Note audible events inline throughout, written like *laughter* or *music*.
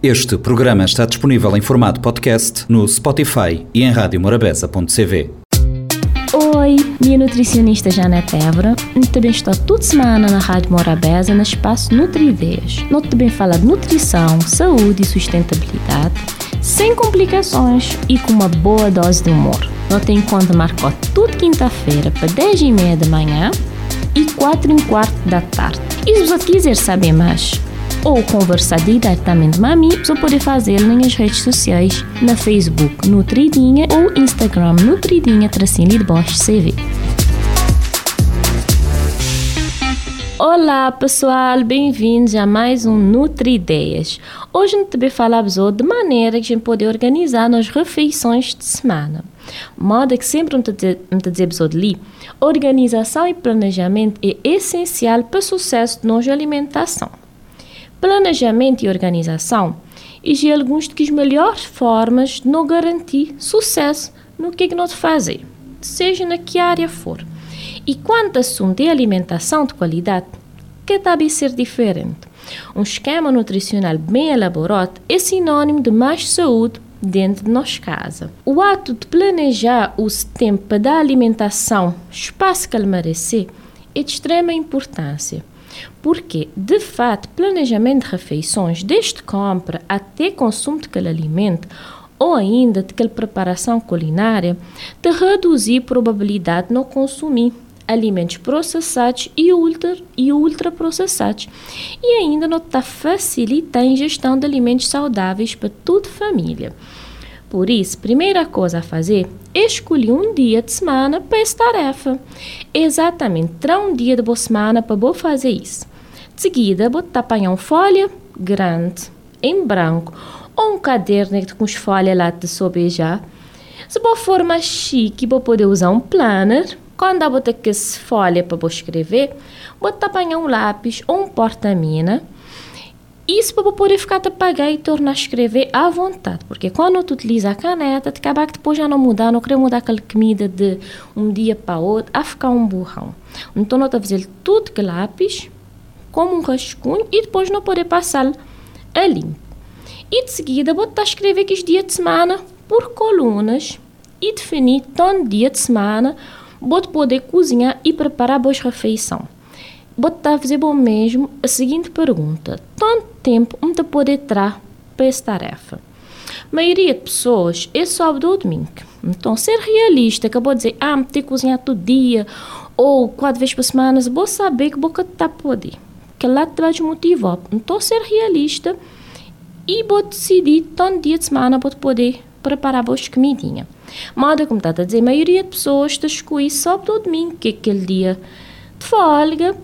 Este programa está disponível em formato podcast no Spotify e em radiomorabeza.cv. Oi, minha nutricionista Janete Évora. Também estou toda semana na Rádio Morabeza no espaço Nutri-Ideias. Nós também fala de nutrição, saúde e sustentabilidade, sem complicações e com uma boa dose de humor. Nós tem encontro marcou toda quinta-feira para 10 e meia da manhã e 4 e quarto da tarde. E se você quiser saber mais, ou conversar diretamente com mim, você pode fazer nas redes sociais, na Facebook Nutridinha ou Instagram Nutridinha Tracinho de Bosch CV. Olá pessoal, bem-vindos a mais um Nutri Ideias. Hoje a gente vai falar de maneira que a gente pode organizar nas refeições de semana. Moda que sempre me dizer ali, organização e planejamento é essencial para o sucesso de nossa alimentação. Planejamento e organização e alguns das melhores formas de garantir sucesso no que, é que nós fazer, seja na que área for. E quanto assunto de alimentação de qualidade, que deve ser diferente. Um esquema nutricional bem elaborado é sinônimo de mais saúde dentro de nossa casa. O ato de planejar o tempo da alimentação, espaço que ele merecer, é de extrema importância. Porque, de fato, planejamento de refeições, desde compra até consumo de aquele alimento, ou ainda de aquela preparação culinária, de reduzir a probabilidade de não consumir alimentos processados e, ultra, e ultraprocessados. E ainda não está facilitar a ingestão de alimentos saudáveis para toda a família. Por isso, primeira coisa a fazer escolher um dia de semana para essa tarefa. Exatamente, terá um dia de boa semana para vou fazer isso. De seguida, vou apanhar uma folha grande, em branco, ou um caderno com as folhas lá de sobejar. Se for forma chique, vou poder usar um planner. Quando eu botar essa folha para escrever, vou apanhar um lápis ou um porta-mina isso para poder ficar a pagar e tornar a escrever à vontade, porque quando tu utiliza a caneta, te acabar que depois já não mudar, não querer mudar aquela comida de um dia para outro, a ficar um burrão. Então, a fazer tudo que lápis, como um rascunho, e depois não poder passar a limpo. E de seguida, vou estar a escrever que os dias de semana por colunas e definir todo dia de semana, vou poder cozinhar e preparar boas refeições botar a fazer bom mesmo a seguinte pergunta: tanto tempo um te pode entrar para essa tarefa? A maioria de pessoas é só do domingo. Então, ser realista, acabou de dizer, ah, me que cozinhar todo dia, ou quatro vezes por semana, vou saber que boca está poder. Que lá te vai te motivar. Então, ser realista e vou decidir, tanto dia de semana, vou poder preparar boas comidinhas. Moda, como está a dizer, a maioria de pessoas está escolhendo só do domingo, que é aquele dia de folga,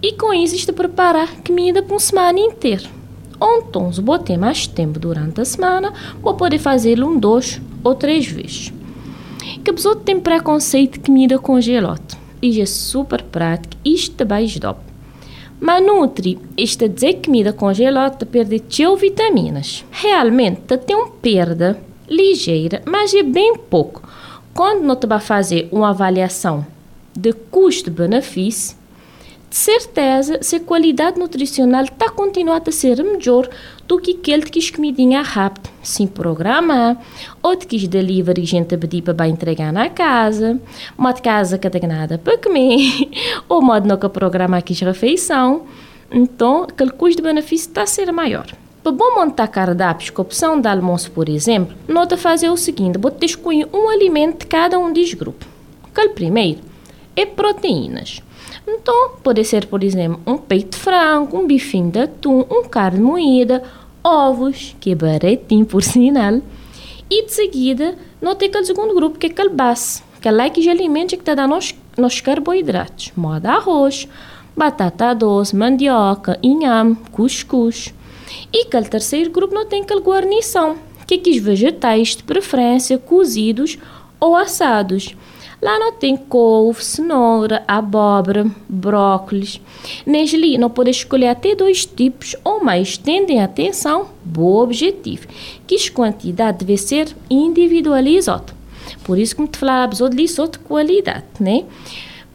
e com isso está preparar comida para uma semana inteira. Então, se ter mais tempo durante a semana, vou poder fazê-lo um, dois ou três vezes. Que a pessoa tem preconceito de comida congelada. E é super prático, isto também é Mas nutri, isto a dizer que comida congelada perde teu vitaminas. Realmente, tem uma perda ligeira, mas é bem pouco. Quando não te vai fazer uma avaliação de custo-benefício, de certeza se a qualidade nutricional está continuando a ser melhor do que aquele que as comidinha rápido, sem programa, ou de que os delivery gente pedir para entregar na casa, uma de casa que tem nada para comer, *laughs* ou modo não que programa aqui a refeição. Então, aquele custo-benefício está a ser maior. Para bom montar cardápios com opção de almoço, por exemplo, nota fazer o seguinte: vou escolher um alimento de cada um dos grupos. Aquele primeiro é proteínas. Então, pode ser, por exemplo, um peito de frango, um bifinho de atum, um carne moída, ovos, que é baratinho por *laughs* sinal. E de seguida, não tem aquele segundo grupo, que é aquele base, que é lá que de alimentos que está dando nos, nos carboidratos, modo arroz, batata doce, mandioca, inhame, cuscuz. E aquele terceiro grupo não tem aquela guarnição, que é os vegetais de preferência cozidos ou assados. Lá não tem couve, cenoura, abóbora, brócolis. Nesli não pode escolher até dois tipos ou mais. Tendem atenção, bom objetivo, que quantidade deve ser individualizada. Por isso que me falava de lição de qualidade, né?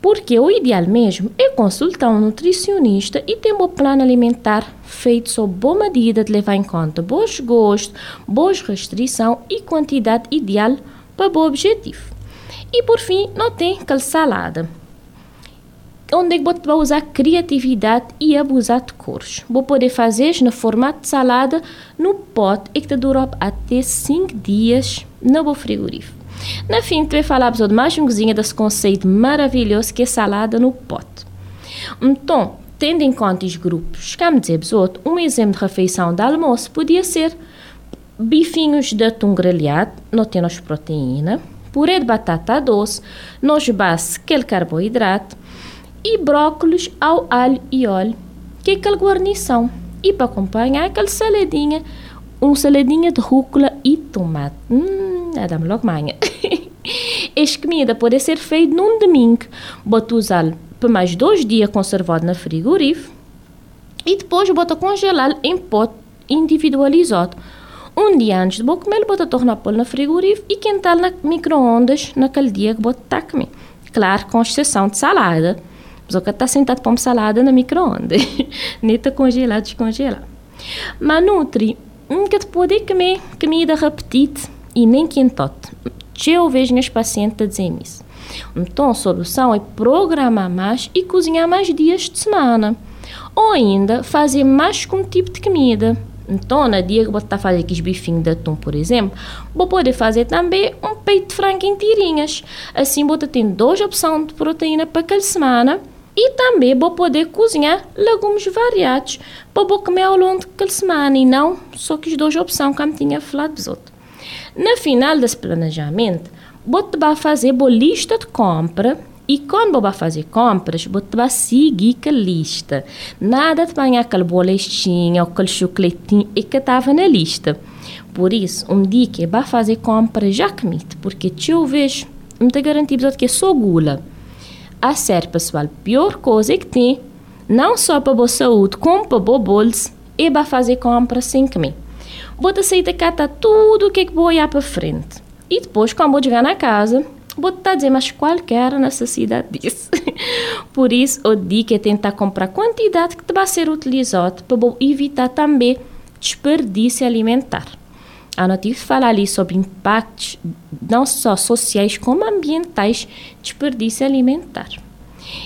Porque o ideal mesmo é consultar um nutricionista e ter um plano alimentar feito sob boa medida de levar em conta bons gostos, boas restrição e quantidade ideal para bom objetivo. E por fim, não tem salada. Onde é que vai usar criatividade e abusar de cores. Vou poder fazer no formato de salada no pote e que dura até 5 dias no frigorífico. Na fim, tu vai falar de mais um cozinha desse conceito maravilhoso que é salada no pote. Então, tendo em conta os grupos, como dizer um exemplo de refeição de almoço podia ser bifinhos de atum grelhado, não temos proteína, purê de batata doce, nós base aquele carboidrato e brócolis ao alho e óleo, que é aquela guarnição. E para acompanhar aquela saladinha, um saladinha de rúcula e tomate. Hum, é dá-me logo manhã. *laughs* Esta comida pode ser feita num domingo. Bota usá-lo por mais dois dias conservado na frigorífico e depois bota congelar em pote individualizado. Um dia antes de botar comer, bota tornar pôr na frigorífico e quentar na micro-ondas naquele dia que bota tá comer. Claro, com exceção de salada. Só que está sentado para uma salada na micro-ondas. *laughs* Nem está congelado, descongelar. Mas nutri, nunca te pode comer comida repetida e nem quentote. Eu vejo meus pacientes dizer isso. Então, a solução é programar mais e cozinhar mais dias de semana. Ou ainda, fazer mais com um tipo de comida. Então, no dia que você está fazendo aqueles bifinhos de atum, por exemplo, vou poder fazer também um peito de frango em tirinhas. Assim, você tem duas opções de proteína para aquela semana e também vou poder cozinhar legumes variados para comer ao longo daquela semana e não só que as duas opções, como tinha falado dos outros. No final desse planejamento, você vai fazer uma lista de compra e quando você vai fazer compras, você vai seguir a lista. Nada de banhar aquela bolachinha ou aquele chocolatinho que estava na lista. Por isso, um dia que vai fazer compras, já comite, porque eu vejo, não te garantido que só gula. A ser pessoal, pior coisa que tem, não só para a saúde, como para o bolso, é para fazer compras sem comer. Bota aceita cata tudo o que é que vou olhar para frente. E depois, quando vou chegar na casa, vou estar dizer, mas qualquer necessidade disso. *laughs* Por isso, o dica é tentar comprar quantidade que vai ser utilizada para evitar também desperdício alimentar. A notícia fala ali sobre impactos não só sociais como ambientais desperdício alimentar.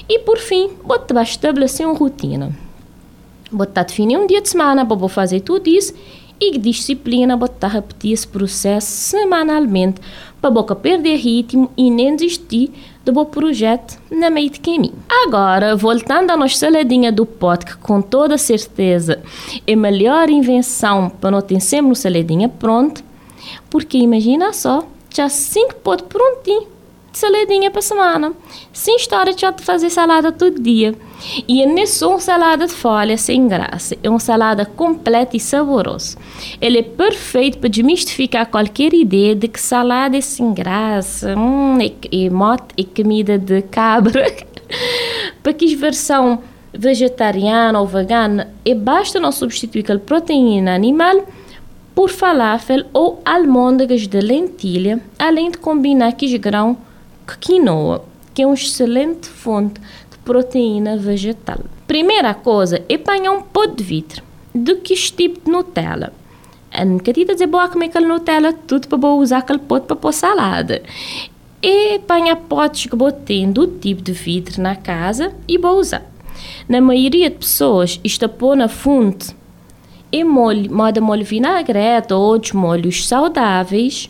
E por fim, vou estabelecer uma rotina. Vou definir um dia de semana para fazer tudo isso e disciplina botar repetir esse processo semanalmente para boca perder ritmo e nem desistir do bom projeto na meio de caminho. Agora, voltando à nossa saladinha do pote, que com toda certeza é a melhor invenção para não ter sempre uma saladinha pronta, porque imagina só, já cinco potes prontinho saladinha para semana. Sem história de fazer salada todo dia. E é nesse uma salada de folha sem graça. É uma salada completa e saborosa. Ele é perfeito para desmistificar qualquer ideia de que salada é sem graça. Hum, é, é, mote, é comida de cabra. *laughs* para que versão vegetariana ou vegana, é basta não substituir a proteína animal por falafel ou almôndegas de lentilha, além de combinar com grão quinoa, que é uma excelente fonte de proteína vegetal. Primeira coisa é apanhar um pó de vidro do que tipo de Nutella. A nunca dizer boa comer aquela Nutella tudo para usar aquele pote para pôr salada. E apanhar potes que botem do tipo de vidro na casa e vou usar. Na maioria de pessoas, está pôr na fonte é molho, moda molho vinagrete ou outros molhos saudáveis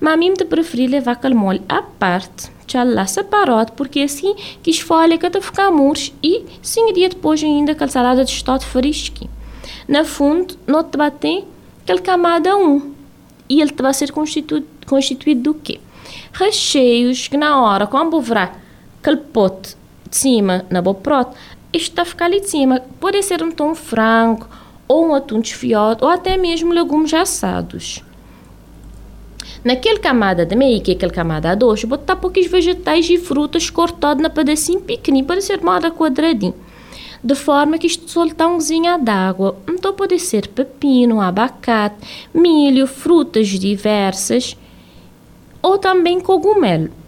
mas a mim te preferi levar aquele molho à parte, já lá separado, porque assim que esfolha que te ficar murcho e cinco dias depois ainda aquela salada de estou fresquinho. Na fundo, não te bater aquele camada 1. E ele te vai ser constituído, constituído do quê? Recheios que na hora, quando virar aquele pote de cima na isto está a ficar ali de cima. Pode ser um tom frango, ou um atum desfiado, ou até mesmo legumes assados. Naquele camada de meio, que é aquele camada dois, botar poucos vegetais e frutas cortados na pedacinho pequenininho, para ser moda quadradinho. De forma que isto soltar um cozinha d'água. Então pode ser pepino, abacate, milho, frutas diversas ou também cogumelo.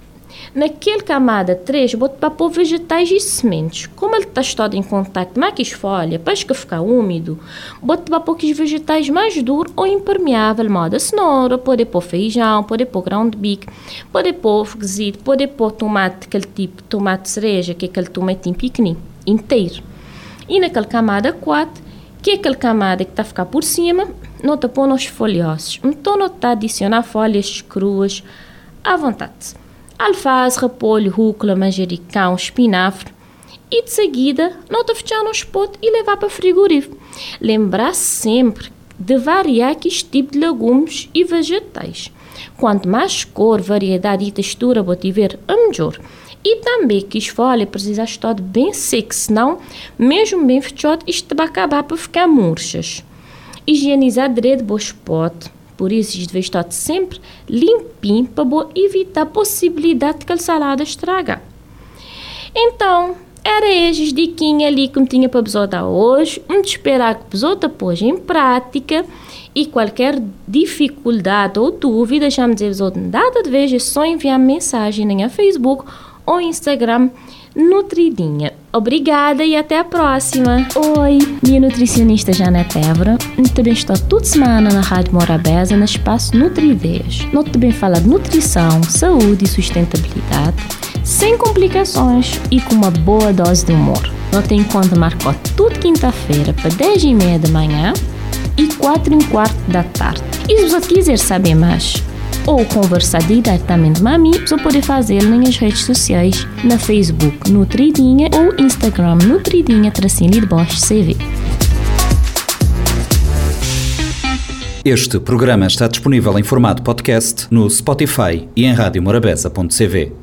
Naquele camada 3, bota para pôr vegetais e sementes. Como ele está todo em contato com as folhas, para que ficar úmido, bota para pôr os vegetais mais duros ou impermeável, moda cenoura, pode pôr feijão, pode pôr grão de bico, pode pôr fugzito, pode pôr tomate, aquele tipo tomate cereja, que é aquele tomatinho pequenino, inteiro. E naquela camada 4, que é aquela camada que está a ficar por cima, nota pôr nos folhosos. Então, está adicionar folhas cruas à vontade alface, repolho, rúcula, manjericão, espinafre. E de seguida, nota fechar no potes e levar para frigorífico. Lembrar sempre de variar este tipo de legumes e vegetais. Quanto mais cor, variedade e textura você tiver, é melhor. E também que as folhas precisam estar bem secas, senão, mesmo bem fechado, isto vai acabar por ficar murchas. Higienizar direito o pote por isso, deve estar sempre limpinho para evitar a possibilidade de que a salada estragar. Então, era esses diquinhas ali que eu tinha para vos dar hoje. Vamos esperar que vos depois em prática. E qualquer dificuldade ou dúvida, já me dizer nada de vez, é só enviar mensagem no Facebook ou Instagram Nutridinha. Obrigada e até a próxima. Oi, minha nutricionista Janete Évora. Também estou toda semana na Rádio Morabeza no espaço Nutrideias. Nós também fala de nutrição, saúde e sustentabilidade, sem complicações e com uma boa dose de humor. Nós tem conta marcou toda quinta-feira para 10 e meia da manhã e 4 e quarto da tarde. E se você quiser saber mais, ou conversar diretamente mim, você pode fazer nas redes sociais, na Facebook Nutridinha ou Instagram Nutridinha Tracinho de Bosch CV. Este programa está disponível em formato podcast no Spotify e em radiomorabeza.cv.